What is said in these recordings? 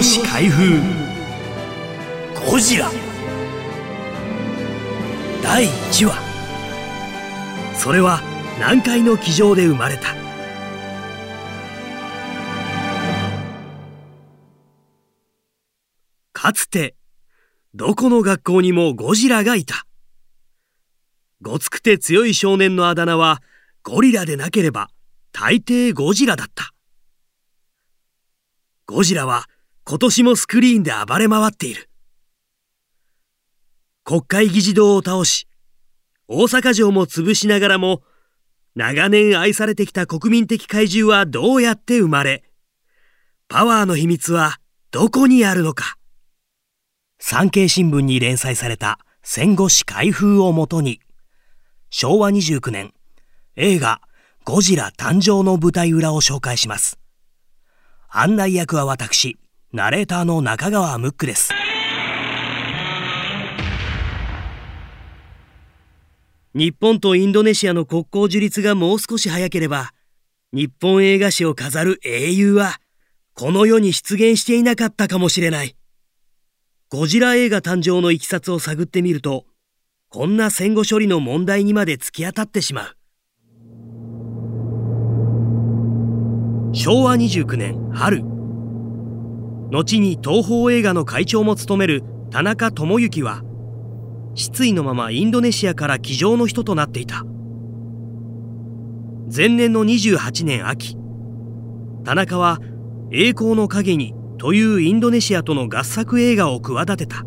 後史開封。ゴジラ。第1話。それは南海の気上で生まれた。かつてどこの学校にもゴジラがいた。ごつくて強い少年のあだ名はゴリラでなければ大抵ゴジラだった。ゴジラは今年もスクリーンで暴れ回っている。国会議事堂を倒し、大阪城も潰しながらも、長年愛されてきた国民的怪獣はどうやって生まれ、パワーの秘密はどこにあるのか。産経新聞に連載された戦後史開封をもとに、昭和29年、映画ゴジラ誕生の舞台裏を紹介します。案内役は私、ナレーターの中川ムックです。日本とインドネシアの国交樹立がもう少し早ければ、日本映画史を飾る英雄は、この世に出現していなかったかもしれない。ゴジラ映画誕生のいきさつを探ってみると、こんな戦後処理の問題にまで突き当たってしまう。昭和29年春後に東宝映画の会長も務める田中智之は失意のままインドネシアから机上の人となっていた。前年の28年秋田中は「栄光の影に」というインドネシアとの合作映画を企てた。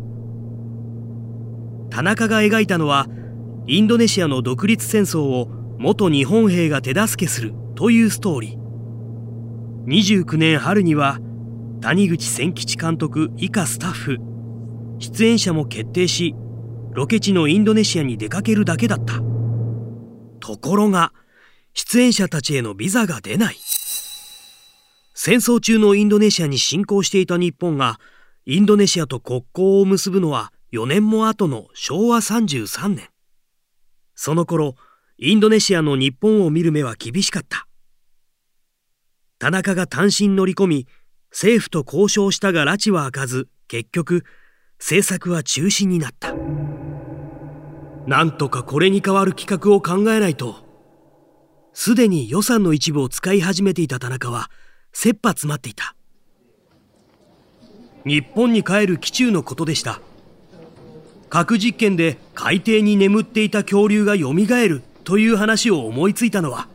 田中が描いたのはインドネシアの独立戦争を元日本兵が手助けするというストーリー。29年春には谷口千吉監督以下スタッフ。出演者も決定しロケ地のインドネシアに出かけるだけだった。ところが出演者たちへのビザが出ない。戦争中のインドネシアに侵攻していた日本がインドネシアと国交を結ぶのは4年も後の昭和33年。その頃インドネシアの日本を見る目は厳しかった。田中が単身乗り込み、政府と交渉したが拉致は開かず、結局、制作は中止になった。なんとかこれに代わる企画を考えないと。すでに予算の一部を使い始めていた田中は、切羽詰まっていた。日本に帰る機中のことでした。核実験で海底に眠っていた恐竜が蘇るという話を思いついたのは、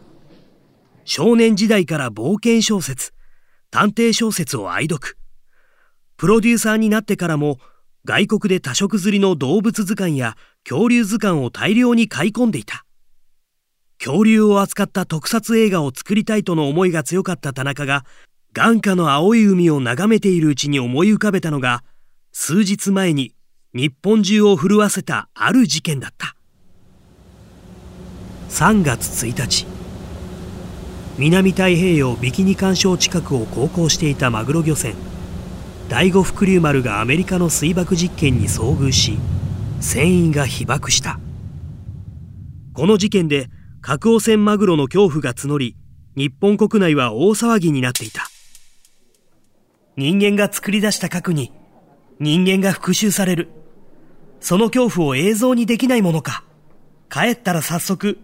少年時代から冒険小説、探偵小説を愛読。プロデューサーになってからも外国で多色釣りの動物図鑑や恐竜図鑑を大量に買い込んでいた。恐竜を扱った特撮映画を作りたいとの思いが強かった田中が眼下の青い海を眺めているうちに思い浮かべたのが数日前に日本中を震わせたある事件だった3月1日南太平洋ビキニ干渉近くを航行していたマグロ漁船。第五福竜丸がアメリカの水爆実験に遭遇し船員が被爆した。この事件で核汚染マグロの恐怖が募り日本国内は大騒ぎになっていた。人間が作り出した核に人間が復讐される。その恐怖を映像にできないものか。帰ったら早速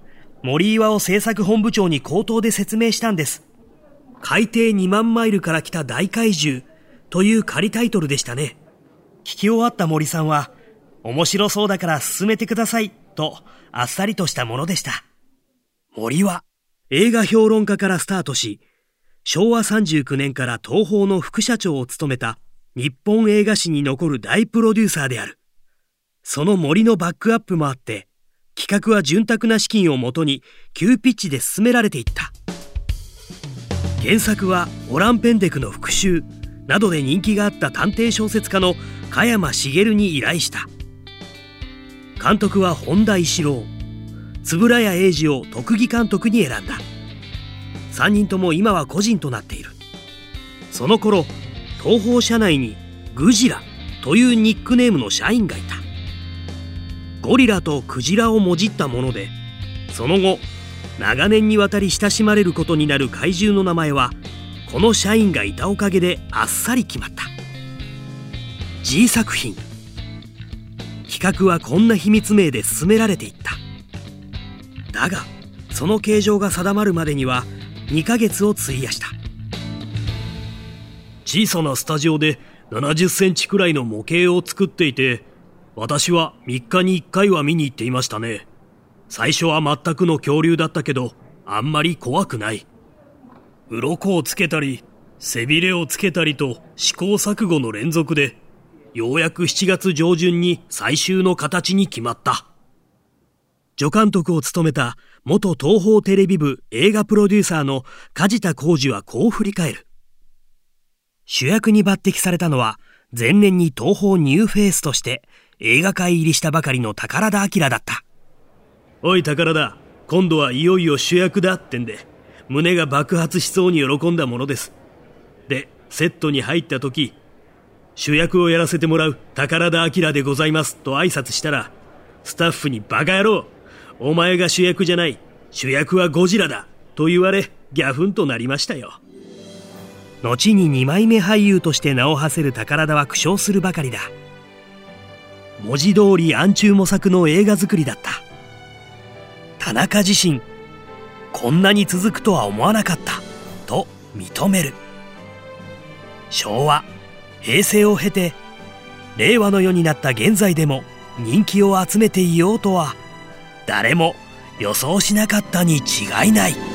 森岩を政策本部長に口頭で説明したんです。海底2万マイルから来た大怪獣という仮タイトルでしたね。聞き終わった森さんは、面白そうだから進めてくださいとあっさりとしたものでした。森は映画評論家からスタートし、昭和39年から東宝の副社長を務めた日本映画史に残る大プロデューサーである。その森のバックアップもあって、企画は潤沢な資金をもとに急ピッチで進められていった。原作はオランペンデクの復讐などで人気があった探偵小説家の加山茂に依頼した。監督は本田石郎円谷英二を特技監督に選んだ。3人とも今は個人となっている。その頃東宝社内にグジラというニックネームの社員がいた。ゴリラとクジラをもじったものでその後長年にわたり親しまれることになる怪獣の名前はこの社員がいたおかげであっさり決まった。G 作品。企画はこんな秘密名で進められていった。だがその形状が定まるまでには2ヶ月を費やした。小さなスタジオで70センチくらいの模型を作っていて私は3日に1回は見に行っていましたね。最初は全くの恐竜だったけどあんまり怖くない。鱗をつけたり背びれをつけたりと試行錯誤の連続でようやく7月上旬に最終の形に決まった。助監督を務めた元東宝テレビ部映画プロデューサーの梶田浩二はこう振り返る。主役に抜擢されたのは前年に東宝ニューフェイスとして映画界入りしたばかりの宝田明だった。おい宝田。今度はいよいよ主役だってんで。胸が爆発しそうに喜んだものです。でセットに入った時主役をやらせてもらう宝田明でございますと挨拶したらスタッフにバカ野郎お前が主役じゃない主役はゴジラだと言われギャフンとなりましたよ。後に2枚目俳優として名を馳せる宝田は苦笑するばかりだ文字通り暗中模索の映画作りだった田中自身こんなに続くとは思わなかったと認める昭和平成を経て令和の世になった現在でも人気を集めていようとは誰も予想しなかったに違いない。